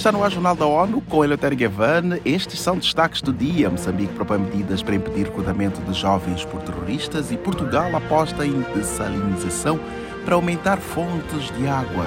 Está no ar Jornal da ONU com Eleutério Gavan. Estes são destaques do dia. Moçambique propõe medidas para impedir recrutamento de jovens por terroristas e Portugal aposta em dessalinização para aumentar fontes de água.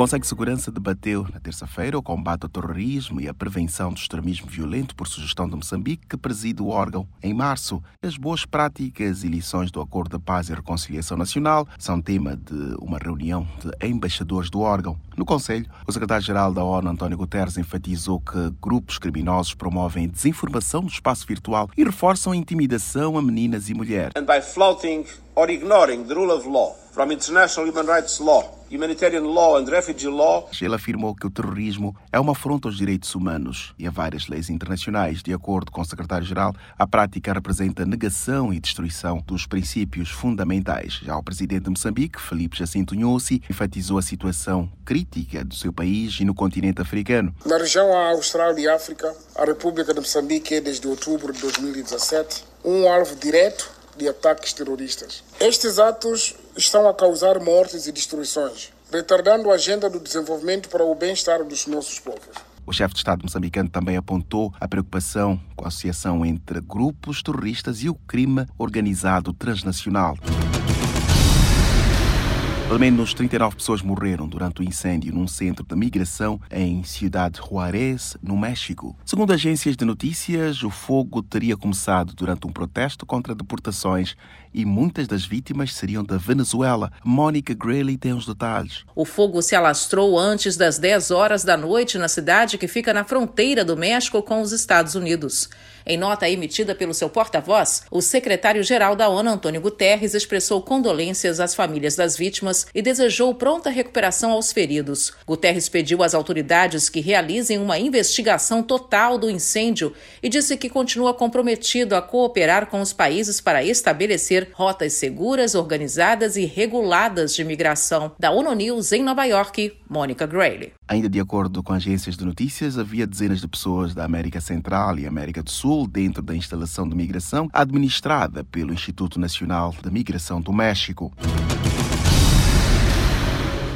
Conselho de Segurança debateu na terça-feira o combate ao terrorismo e a prevenção do extremismo violento por sugestão de Moçambique, que preside o órgão. Em março, as boas práticas e lições do Acordo de Paz e Reconciliação Nacional são tema de uma reunião de embaixadores do órgão. No Conselho, o secretário-geral da ONU, António Guterres, enfatizou que grupos criminosos promovem desinformação no espaço virtual e reforçam a intimidação a meninas e mulheres. And by flouting or ignoring the rule of law from international human rights law humanitarian law and refugee law. Ele afirmou que o terrorismo é uma afronta aos direitos humanos e a várias leis internacionais. De acordo com o secretário-geral, a prática representa negação e destruição dos princípios fundamentais. Já o presidente de Moçambique, Felipe Jacinto Nhosi, enfatizou a situação crítica do seu país e no continente africano. Na região Austrália e África, a República de Moçambique é desde outubro de 2017 um alvo direto de ataques terroristas. Estes atos estão a causar mortes e destruições, retardando a agenda do desenvolvimento para o bem-estar dos nossos povos. O chefe de Estado moçambicano também apontou a preocupação com a associação entre grupos terroristas e o crime organizado transnacional. Pelo menos 39 pessoas morreram durante o incêndio num centro de migração em Ciudad Juárez, no México. Segundo agências de notícias, o fogo teria começado durante um protesto contra deportações e muitas das vítimas seriam da Venezuela. Mônica Grayley tem os detalhes. O fogo se alastrou antes das 10 horas da noite na cidade que fica na fronteira do México com os Estados Unidos. Em nota emitida pelo seu porta-voz, o secretário-geral da ONU, Antônio Guterres, expressou condolências às famílias das vítimas e desejou pronta recuperação aos feridos. Guterres pediu às autoridades que realizem uma investigação total do incêndio e disse que continua comprometido a cooperar com os países para estabelecer rotas seguras, organizadas e reguladas de migração. Da ONU News em Nova York, Mônica Grayley. Ainda de acordo com agências de notícias, havia dezenas de pessoas da América Central e América do Sul dentro da instalação de migração administrada pelo Instituto Nacional de Migração do México.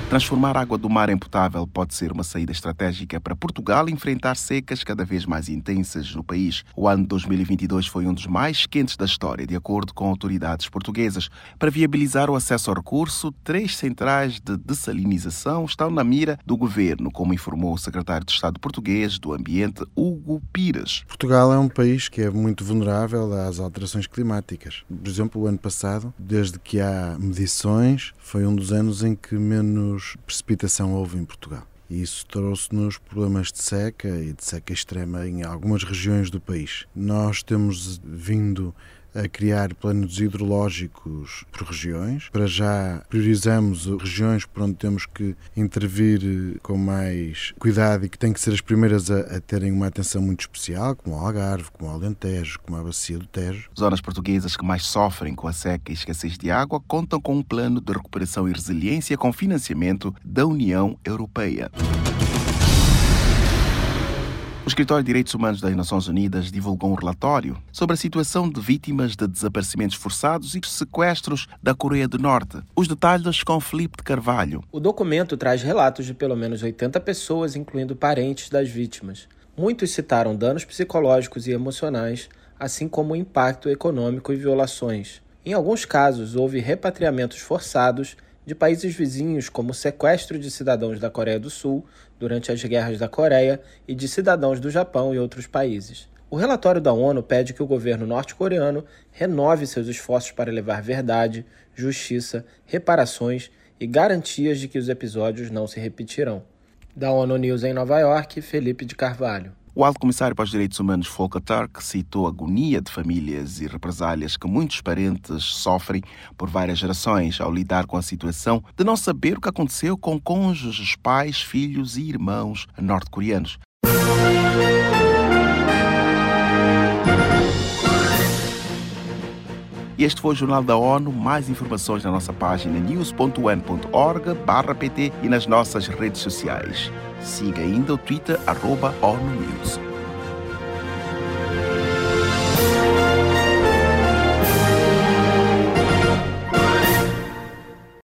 Transformar água do mar em potável pode ser uma saída estratégica para Portugal enfrentar secas cada vez mais intensas no país. O ano 2022 foi um dos mais quentes da história, de acordo com autoridades portuguesas. Para viabilizar o acesso ao recurso, três centrais de dessalinização estão na mira do governo, como informou o secretário de Estado português do Ambiente, Hugo Pires. Portugal é um país que é muito vulnerável às alterações climáticas. Por exemplo, o ano passado, desde que há medições, foi um dos anos em que menos precipitação houve em Portugal. E isso trouxe-nos problemas de seca e de seca extrema em algumas regiões do país. Nós temos vindo a criar planos hidrológicos por regiões. Para já priorizamos regiões por onde temos que intervir eh, com mais cuidado e que têm que ser as primeiras a, a terem uma atenção muito especial, como o Algarve, como o Alentejo, como a Bacia do Tejo. Zonas portuguesas que mais sofrem com a seca e escassez de água contam com um plano de recuperação e resiliência com financiamento da União Europeia. O Escritório de Direitos Humanos das Nações Unidas divulgou um relatório sobre a situação de vítimas de desaparecimentos forçados e sequestros da Coreia do Norte. Os detalhes com Felipe de Carvalho. O documento traz relatos de pelo menos 80 pessoas, incluindo parentes das vítimas. Muitos citaram danos psicológicos e emocionais, assim como impacto econômico e violações. Em alguns casos, houve repatriamentos forçados de países vizinhos, como o sequestro de cidadãos da Coreia do Sul durante as guerras da Coreia e de cidadãos do Japão e outros países. O relatório da ONU pede que o governo norte-coreano renove seus esforços para levar verdade, justiça, reparações e garantias de que os episódios não se repetirão. Da ONU News em Nova York, Felipe de Carvalho. O alto comissário para os direitos humanos Volker Turk citou a agonia de famílias e represálias que muitos parentes sofrem por várias gerações ao lidar com a situação de não saber o que aconteceu com cônjuges, pais, filhos e irmãos norte-coreanos. Este foi o Jornal da ONU. Mais informações na nossa página news.un.org/pt e nas nossas redes sociais. Siga ainda o Twitter, arroba News.